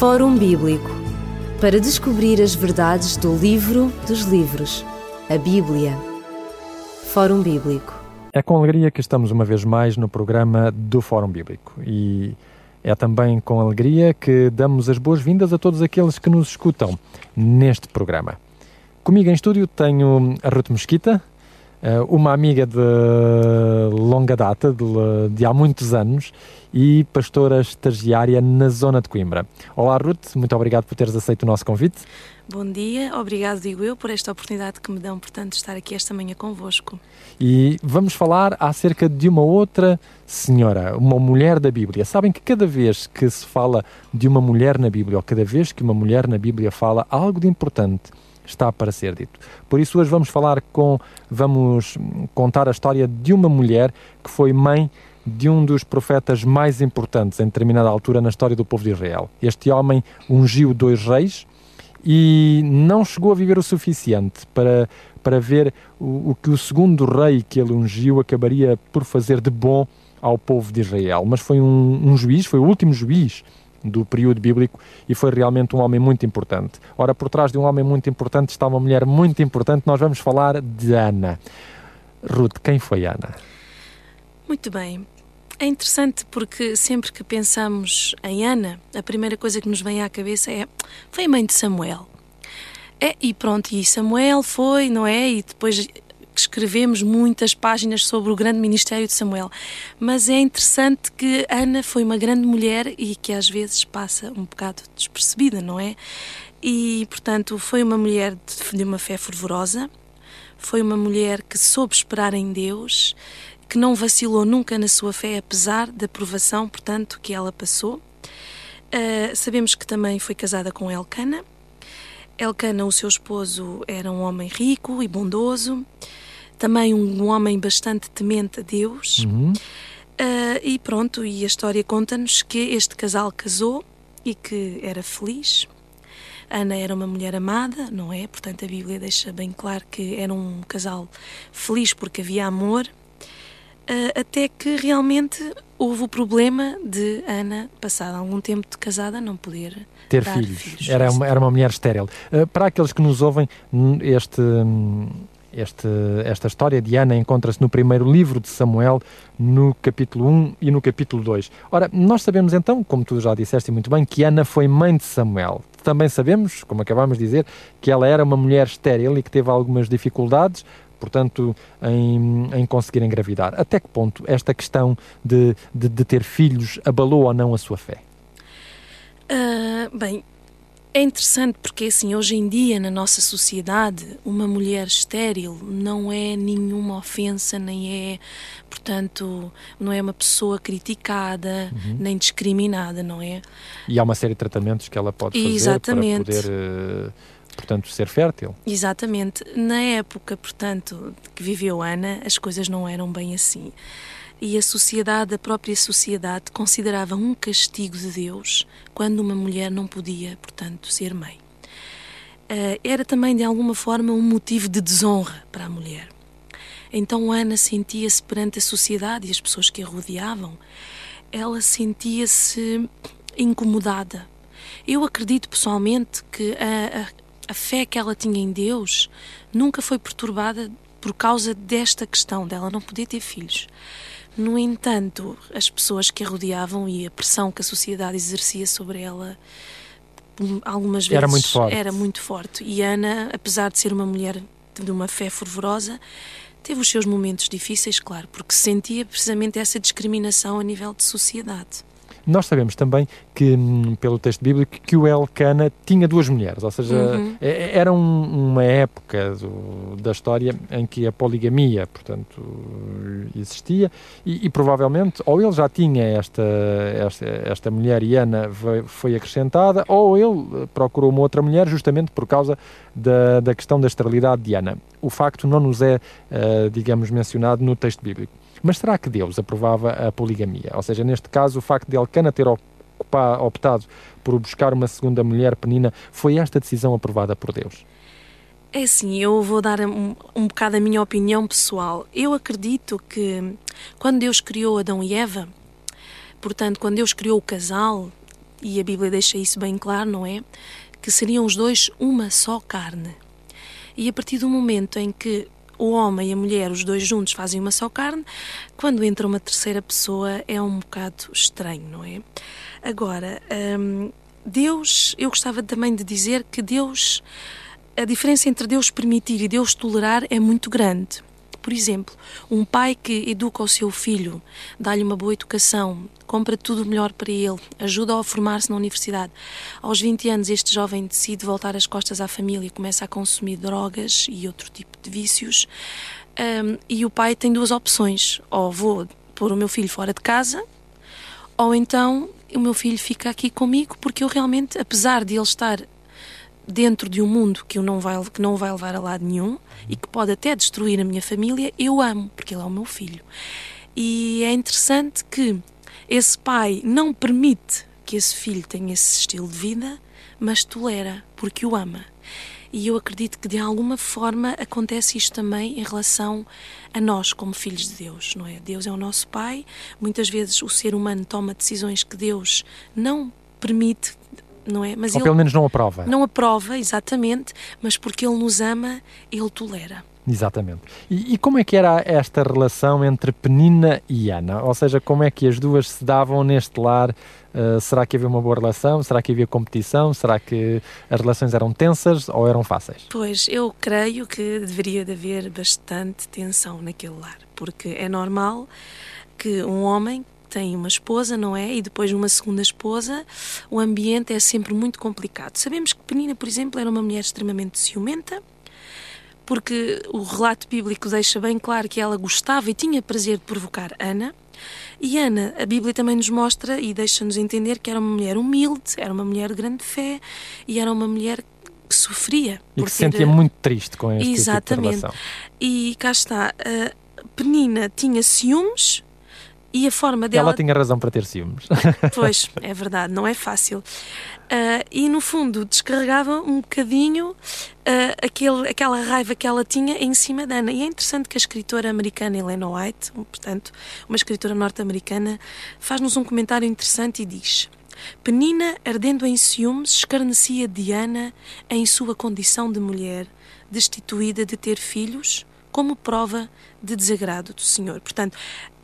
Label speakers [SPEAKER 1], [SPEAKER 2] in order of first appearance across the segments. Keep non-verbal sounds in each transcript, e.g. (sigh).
[SPEAKER 1] Fórum Bíblico para descobrir as verdades do livro dos livros, a Bíblia. Fórum Bíblico.
[SPEAKER 2] É com alegria que estamos uma vez mais no programa do Fórum Bíblico e é também com alegria que damos as boas-vindas a todos aqueles que nos escutam neste programa. Comigo em estúdio tenho a Ruth Mesquita, uma amiga de longa data, de, de, há muitos anos, e pastora estagiária na zona de Coimbra. Olá, Ruth, muito obrigado por teres aceito o nosso convite.
[SPEAKER 3] Bom dia, obrigado, digo eu, por esta oportunidade que me dão, portanto, de estar aqui esta manhã convosco.
[SPEAKER 2] E vamos falar acerca de uma outra senhora, uma mulher da Bíblia. Sabem que cada vez que se fala de uma mulher na Bíblia, ou cada vez que uma mulher na Bíblia fala algo de importante, está para ser dito. Por isso hoje vamos falar com, vamos contar a história de uma mulher que foi mãe de um dos profetas mais importantes em determinada altura na história do povo de Israel. Este homem ungiu dois reis e não chegou a viver o suficiente para, para ver o, o que o segundo rei que ele ungiu acabaria por fazer de bom ao povo de Israel. Mas foi um, um juiz, foi o último juiz do período bíblico e foi realmente um homem muito importante. Ora, por trás de um homem muito importante está uma mulher muito importante. Nós vamos falar de Ana. Ruth, quem foi Ana?
[SPEAKER 3] Muito bem. É interessante porque sempre que pensamos em Ana, a primeira coisa que nos vem à cabeça é foi mãe de Samuel. É, e pronto, e Samuel foi, não é? E depois escrevemos muitas páginas sobre o grande ministério de Samuel, mas é interessante que Ana foi uma grande mulher e que às vezes passa um bocado despercebida, não é? E, portanto, foi uma mulher de uma fé fervorosa, foi uma mulher que soube esperar em Deus, que não vacilou nunca na sua fé, apesar da provação, portanto, que ela passou. Uh, sabemos que também foi casada com Elcana. Elcana, o seu esposo, era um homem rico e bondoso também um homem bastante temente a Deus. Uhum. Uh, e pronto, e a história conta-nos que este casal casou e que era feliz. Ana era uma mulher amada, não é? Portanto, a Bíblia deixa bem claro que era um casal feliz porque havia amor, uh, até que realmente houve o problema de Ana, passado algum tempo de casada, não poder
[SPEAKER 2] ter filhos. filhos. Era, uma, era uma mulher estéril. Uh, para aqueles que nos ouvem, este. Hum, este, esta história de Ana encontra-se no primeiro livro de Samuel, no capítulo 1 e no capítulo 2. Ora, nós sabemos então, como tu já disseste muito bem, que Ana foi mãe de Samuel. Também sabemos, como acabámos de dizer, que ela era uma mulher estéril e que teve algumas dificuldades, portanto, em, em conseguir engravidar. Até que ponto esta questão de, de, de ter filhos abalou ou não a sua fé?
[SPEAKER 3] Uh, bem, é interessante porque, assim, hoje em dia, na nossa sociedade, uma mulher estéril não é nenhuma ofensa, nem é, portanto, não é uma pessoa criticada, uhum. nem discriminada, não é?
[SPEAKER 2] E há uma série de tratamentos que ela pode fazer Exatamente. para poder, uh, portanto, ser fértil.
[SPEAKER 3] Exatamente. Na época, portanto, que viveu Ana, as coisas não eram bem assim e a sociedade, a própria sociedade, considerava um castigo de Deus quando uma mulher não podia, portanto, ser mãe. Uh, era também, de alguma forma, um motivo de desonra para a mulher. Então Ana sentia-se perante a sociedade e as pessoas que a rodeavam, ela sentia-se incomodada. Eu acredito pessoalmente que a, a, a fé que ela tinha em Deus nunca foi perturbada por causa desta questão dela não poder ter filhos. No entanto, as pessoas que a rodeavam e a pressão que a sociedade exercia sobre ela algumas vezes
[SPEAKER 2] era muito forte.
[SPEAKER 3] Era muito forte. E Ana, apesar de ser uma mulher de uma fé fervorosa, teve os seus momentos difíceis, claro, porque sentia precisamente essa discriminação a nível de sociedade.
[SPEAKER 2] Nós sabemos também que, hum, pelo texto bíblico, que o Elcana tinha duas mulheres, ou seja, uhum. É, é, era um, uma época do, da história em que a poligamia, portanto, existia e, e, provavelmente ou ele já tinha esta, esta, esta mulher e Ana foi, foi acrescentada ou ele procurou uma outra mulher justamente por causa da, da questão da esterilidade de Ana. O facto não nos é, uh, digamos, mencionado no texto bíblico. Mas será que Deus aprovava a poligamia? Ou seja, neste caso, o facto de Elcana ter optado por buscar uma segunda mulher, Penina, foi esta decisão aprovada por Deus?
[SPEAKER 3] É assim, eu vou dar um, um bocado a minha opinião pessoal. Eu acredito que quando Deus criou Adão e Eva, portanto, quando Deus criou o casal, e a Bíblia deixa isso bem claro, não é? Que seriam os dois uma só carne. E a partir do momento em que o homem e a mulher, os dois juntos, fazem uma só carne, quando entra uma terceira pessoa é um bocado estranho, não é? Agora, hum, Deus, eu gostava também de dizer que Deus, a diferença entre Deus permitir e Deus tolerar é muito grande. Por exemplo, um pai que educa o seu filho, dá-lhe uma boa educação, compra tudo melhor para ele, ajuda-o a formar-se na universidade. Aos 20 anos, este jovem decide voltar as costas à família e começa a consumir drogas e outro tipo de vícios. Um, e o pai tem duas opções: ou vou pôr o meu filho fora de casa, ou então o meu filho fica aqui comigo, porque eu realmente, apesar de ele estar dentro de um mundo que, não vai, que não vai levar a lado nenhum e que pode até destruir a minha família, eu amo, porque ele é o meu filho. E é interessante que esse pai não permite que esse filho tenha esse estilo de vida, mas tolera, porque o ama. E eu acredito que de alguma forma acontece isto também em relação a nós como filhos de Deus, não é? Deus é o nosso pai. Muitas vezes o ser humano toma decisões que Deus não permite não é?
[SPEAKER 2] Mas Ou ele pelo menos não aprova.
[SPEAKER 3] Não aprova, exatamente, mas porque ele nos ama, ele tolera.
[SPEAKER 2] Exatamente. E, e, como é que era esta relação entre Penina e Ana? Ou seja, como é que as duas se davam neste lar? Uh, será que havia uma boa relação? Será que havia competição? Será que as relações eram tensas ou eram fáceis?
[SPEAKER 3] Pois, eu creio que deveria de haver bastante tensão naquele lar, porque é normal que um homem tem uma esposa, não é? E depois uma segunda esposa, o ambiente é sempre muito complicado. Sabemos que Penina, por exemplo, era uma mulher extremamente ciumenta, porque o relato bíblico deixa bem claro que ela gostava e tinha prazer de provocar Ana. E Ana, a Bíblia também nos mostra e deixa-nos entender que era uma mulher humilde, era uma mulher de grande fé e era uma mulher que sofria.
[SPEAKER 2] E que se sentia muito triste com este
[SPEAKER 3] Exatamente.
[SPEAKER 2] Tipo de relação.
[SPEAKER 3] E cá está, Penina tinha ciúmes, e a forma dela.
[SPEAKER 2] Ela tinha razão para ter ciúmes. (laughs)
[SPEAKER 3] Pois, (laughs) é verdade, não é fácil. Uh, e no fundo descarregava um bocadinho uh, aquele, aquela raiva que ela tinha em cima da Ana. E é interessante que a escritora americana Helena White, portanto, uma escritora norte-americana, faz-nos um comentário interessante e diz: Penina, ardendo em ciúmes, escarnecia Diana em sua condição de mulher, destituída de ter filhos, como prova de desagrado do Senhor. Portanto,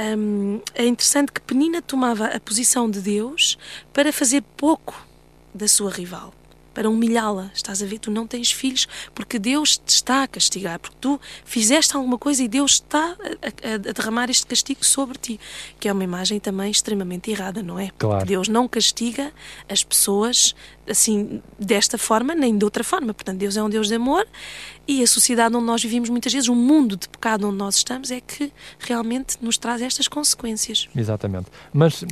[SPEAKER 3] um, é interessante que Penina tomava a posição de Deus para fazer pouco da sua rival para humilhá-la. Estás a ver? Tu não tens filhos porque Deus te está a castigar, porque tu fizeste alguma coisa e Deus está a, a, a derramar este castigo sobre ti, que é uma imagem também extremamente errada, não é?
[SPEAKER 2] Claro.
[SPEAKER 3] Deus não castiga as pessoas assim desta forma nem de outra forma. Portanto, Deus é um Deus de amor e a sociedade onde nós vivemos muitas vezes, o mundo de pecado onde nós estamos, é que realmente nos traz estas consequências.
[SPEAKER 2] Exatamente. Mas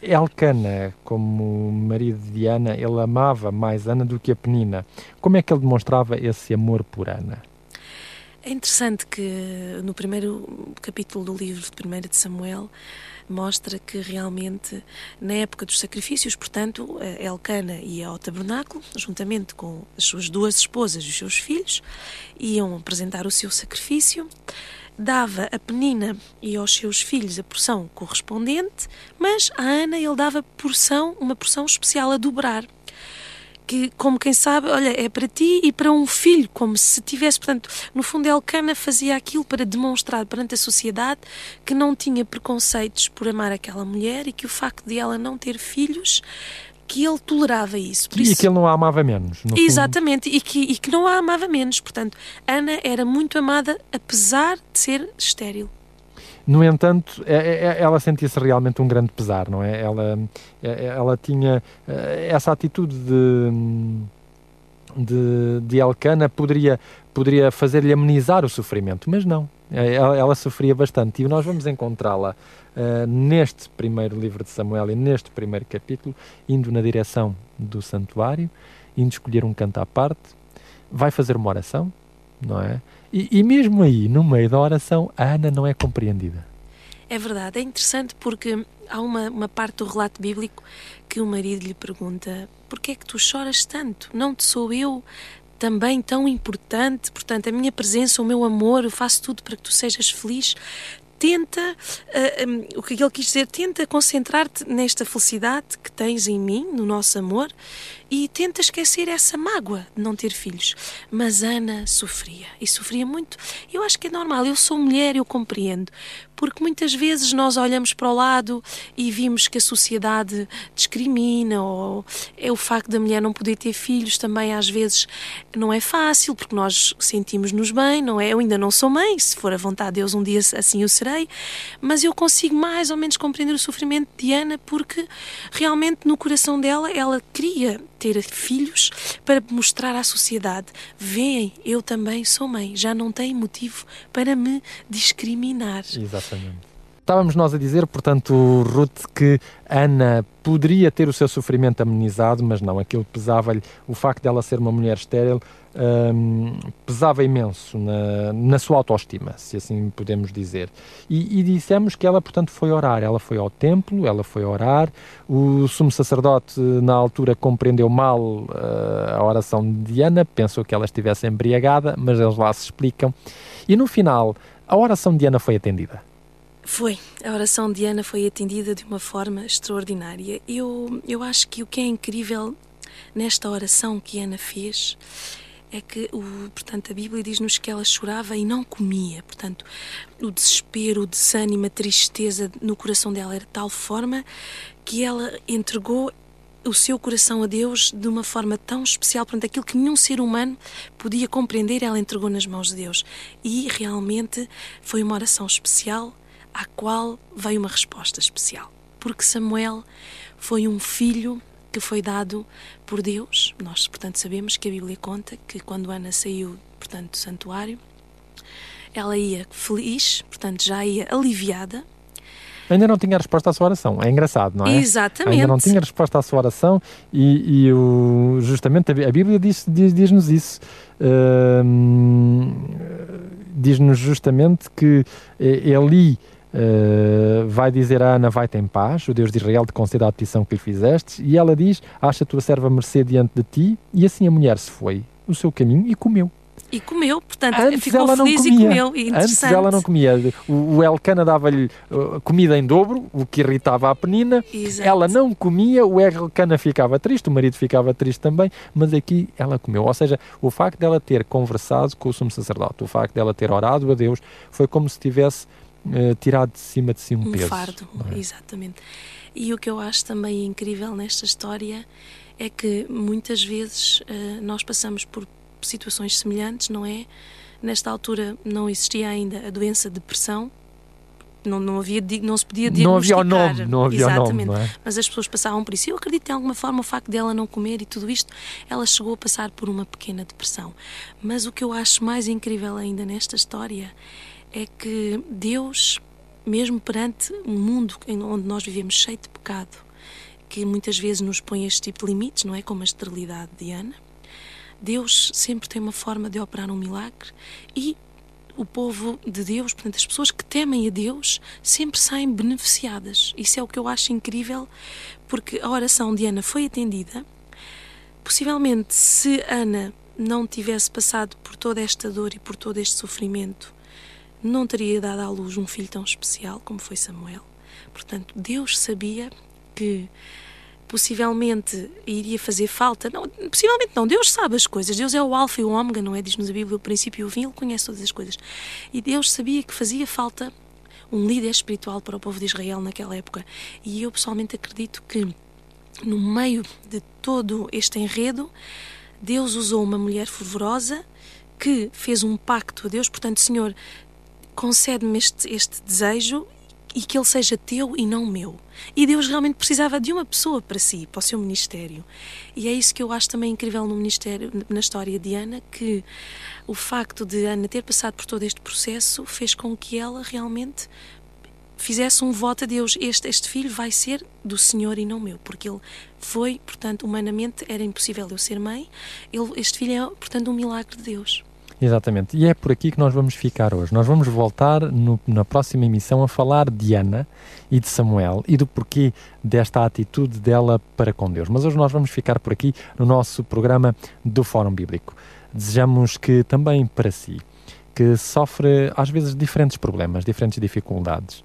[SPEAKER 2] Elcana, como marido de Ana, ele amava mais Ana do que a Penina. Como é que ele demonstrava esse amor por Ana?
[SPEAKER 3] É interessante que no primeiro capítulo do livro de 1 de Samuel mostra que realmente, na época dos sacrifícios, portanto, Elcana ia ao tabernáculo, juntamente com as suas duas esposas e os seus filhos, iam apresentar o seu sacrifício, dava a Penina e aos seus filhos a porção correspondente, mas a Ana ele dava porção, uma porção especial a dobrar que, como quem sabe, olha, é para ti e para um filho, como se tivesse, portanto, no fundo, Elcana fazia aquilo para demonstrar perante a sociedade que não tinha preconceitos por amar aquela mulher e que o facto de ela não ter filhos que ele tolerava isso.
[SPEAKER 2] E isso... que ele não a amava menos.
[SPEAKER 3] Exatamente, e que, e que não a amava menos. Portanto, Ana era muito amada, apesar de ser estéril.
[SPEAKER 2] No entanto, é, é, é, ela sentia-se realmente um grande pesar, não é? Ela, ela tinha eh, essa atitude de, de, de Elcana poderia, poderia fazer-lhe amenizar o sofrimento, mas não. Ela, ela sofria bastante e nós vamos encontrá-la uh, neste primeiro livro de Samuel e neste primeiro capítulo, indo na direção do santuário, indo escolher um canto à parte, vai fazer uma oração, não é? E, e mesmo aí, no meio da oração, a Ana não é compreendida.
[SPEAKER 3] É verdade, é interessante porque há uma, uma parte do relato bíblico que o marido lhe pergunta: Porquê é que tu choras tanto? Não te sou eu também tão importante? Portanto, a minha presença, o meu amor, eu faço tudo para que tu sejas feliz. Tenta, uh, um, o que ele quis dizer, tenta concentrar-te nesta felicidade que tens em mim, no nosso amor, e tenta esquecer essa mágoa de não ter filhos. Mas Ana sofria e sofria muito. Eu acho que é normal, eu sou mulher, eu compreendo, porque muitas vezes nós olhamos para o lado e vimos que a sociedade discrimina ou é o facto da mulher não poder ter filhos também às vezes não é fácil porque nós sentimos-nos bem, não é? Eu ainda não sou mãe, se for a vontade de Deus um dia assim o serei, mas eu consigo mais ou menos compreender o sofrimento de Ana porque realmente no coração dela ela queria ter filhos para mostrar à sociedade: veem, eu também sou mãe, já não tem motivo para me discriminar.
[SPEAKER 2] Exatamente. Estávamos nós a dizer, portanto, Ruth, que Ana poderia ter o seu sofrimento amenizado, mas não, aquilo pesava-lhe, o facto dela ser uma mulher estéril, um, pesava imenso na, na, sua autoestima, se assim podemos dizer. E, e, dissemos que ela, portanto, foi orar. Ela foi ao templo, ela foi orar. O sumo sacerdote, na altura, compreendeu mal uh, a oração de Diana, pensou que ela estivesse embriagada, mas eles lá se explicam. E no final, a oração de Diana foi atendida.
[SPEAKER 3] Foi. A oração de Ana foi atendida de uma forma extraordinária. Eu, eu acho que o que é incrível nesta oração que Ana fez é que, o, portanto, a Bíblia diz-nos que ela chorava e não comia. Portanto, o desespero, o desânimo, a tristeza no coração dela era de tal forma que ela entregou o seu coração a Deus de uma forma tão especial, portanto, aquilo que nenhum ser humano podia compreender, ela entregou nas mãos de Deus. E realmente foi uma oração especial à qual veio uma resposta especial. Porque Samuel foi um filho que foi dado por Deus. Nós, portanto, sabemos que a Bíblia conta que quando Ana saiu, portanto, do santuário, ela ia feliz, portanto, já ia aliviada.
[SPEAKER 2] Ainda não tinha resposta à sua oração. É engraçado, não é?
[SPEAKER 3] Exatamente.
[SPEAKER 2] Ainda não tinha resposta à sua oração e, e o, justamente a Bíblia diz-nos diz, diz isso. Uh, diz-nos justamente que Eli Uh, vai dizer a Ana: Vai-te em paz, o Deus de Israel te conceda a petição que lhe fizeste. E ela diz: Acha a tua serva mercê diante de ti. E assim a mulher se foi o seu caminho e comeu.
[SPEAKER 3] E comeu, portanto,
[SPEAKER 2] Antes
[SPEAKER 3] ficou
[SPEAKER 2] ela
[SPEAKER 3] feliz
[SPEAKER 2] não comia.
[SPEAKER 3] e comeu.
[SPEAKER 2] Antes ela não comia. O, o Elcana dava-lhe uh, comida em dobro, o que irritava a penina.
[SPEAKER 3] Exato.
[SPEAKER 2] Ela não comia, o Elcana ficava triste, o marido ficava triste também, mas aqui ela comeu. Ou seja, o facto dela ter conversado com o sumo sacerdote, o facto dela ter orado a Deus, foi como se tivesse uh, tirado de cima de si um,
[SPEAKER 3] um
[SPEAKER 2] peso.
[SPEAKER 3] fardo,
[SPEAKER 2] é?
[SPEAKER 3] exatamente. E o que eu acho também incrível nesta história é que muitas vezes uh, nós passamos por situações semelhantes, não é? Nesta altura não existia ainda a doença de depressão, não, não, havia, não se podia diagnosticar.
[SPEAKER 2] Não havia o nome, não havia
[SPEAKER 3] Exatamente.
[SPEAKER 2] o nome, não é?
[SPEAKER 3] Mas as pessoas passavam por isso. Eu acredito que, de alguma forma, o facto dela não comer e tudo isto, ela chegou a passar por uma pequena depressão. Mas o que eu acho mais incrível ainda nesta história é que Deus, mesmo perante um mundo onde nós vivemos cheio de pecado, que muitas vezes nos põe este tipo de limites, não é? Como a esterilidade de Ana, Deus sempre tem uma forma de operar um milagre e o povo de Deus, portanto, as pessoas que temem a Deus, sempre saem beneficiadas. Isso é o que eu acho incrível, porque a oração de Ana foi atendida. Possivelmente, se Ana não tivesse passado por toda esta dor e por todo este sofrimento, não teria dado à luz um filho tão especial como foi Samuel. Portanto, Deus sabia que possivelmente iria fazer falta. Não, possivelmente não, Deus sabe as coisas. Deus é o alfa e o ômega, não é? Diz-nos a Bíblia o princípio e o fim, Ele conhece todas as coisas. E Deus sabia que fazia falta um líder espiritual para o povo de Israel naquela época. E eu pessoalmente acredito que no meio de todo este enredo, Deus usou uma mulher fervorosa que fez um pacto a Deus, portanto, Senhor, concede-me este, este desejo e que ele seja teu e não meu. E Deus realmente precisava de uma pessoa para si, para o seu ministério. E é isso que eu acho também incrível no ministério, na história de Ana, que o facto de Ana ter passado por todo este processo fez com que ela realmente fizesse um voto a Deus. Este, este filho vai ser do Senhor e não meu, porque ele foi, portanto, humanamente era impossível eu ser mãe. Ele, este filho é, portanto, um milagre de Deus.
[SPEAKER 2] Exatamente, e é por aqui que nós vamos ficar hoje. Nós vamos voltar no, na próxima emissão a falar de Ana e de Samuel e do porquê desta atitude dela para com Deus. Mas hoje nós vamos ficar por aqui no nosso programa do Fórum Bíblico. Desejamos que também para si que sofre às vezes diferentes problemas, diferentes dificuldades.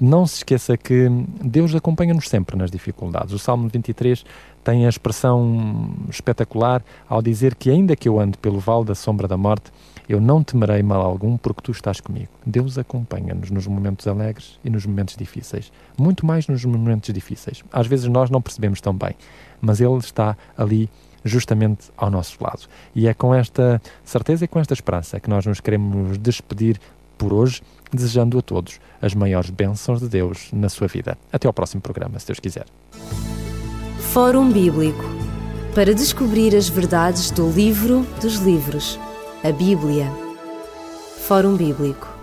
[SPEAKER 2] Não se esqueça que Deus acompanha-nos sempre nas dificuldades. O Salmo 23 tem a expressão espetacular ao dizer que, ainda que eu ande pelo vale da sombra da morte, eu não temerei mal algum, porque tu estás comigo. Deus acompanha-nos nos momentos alegres e nos momentos difíceis. Muito mais nos momentos difíceis. Às vezes nós não percebemos tão bem, mas Ele está ali justamente ao nosso lado. E é com esta certeza e com esta esperança que nós nos queremos despedir por hoje, desejando a todos as maiores bênçãos de Deus na sua vida. Até ao próximo programa, se Deus quiser.
[SPEAKER 1] Fórum Bíblico para descobrir as verdades do livro dos livros, a Bíblia. Fórum Bíblico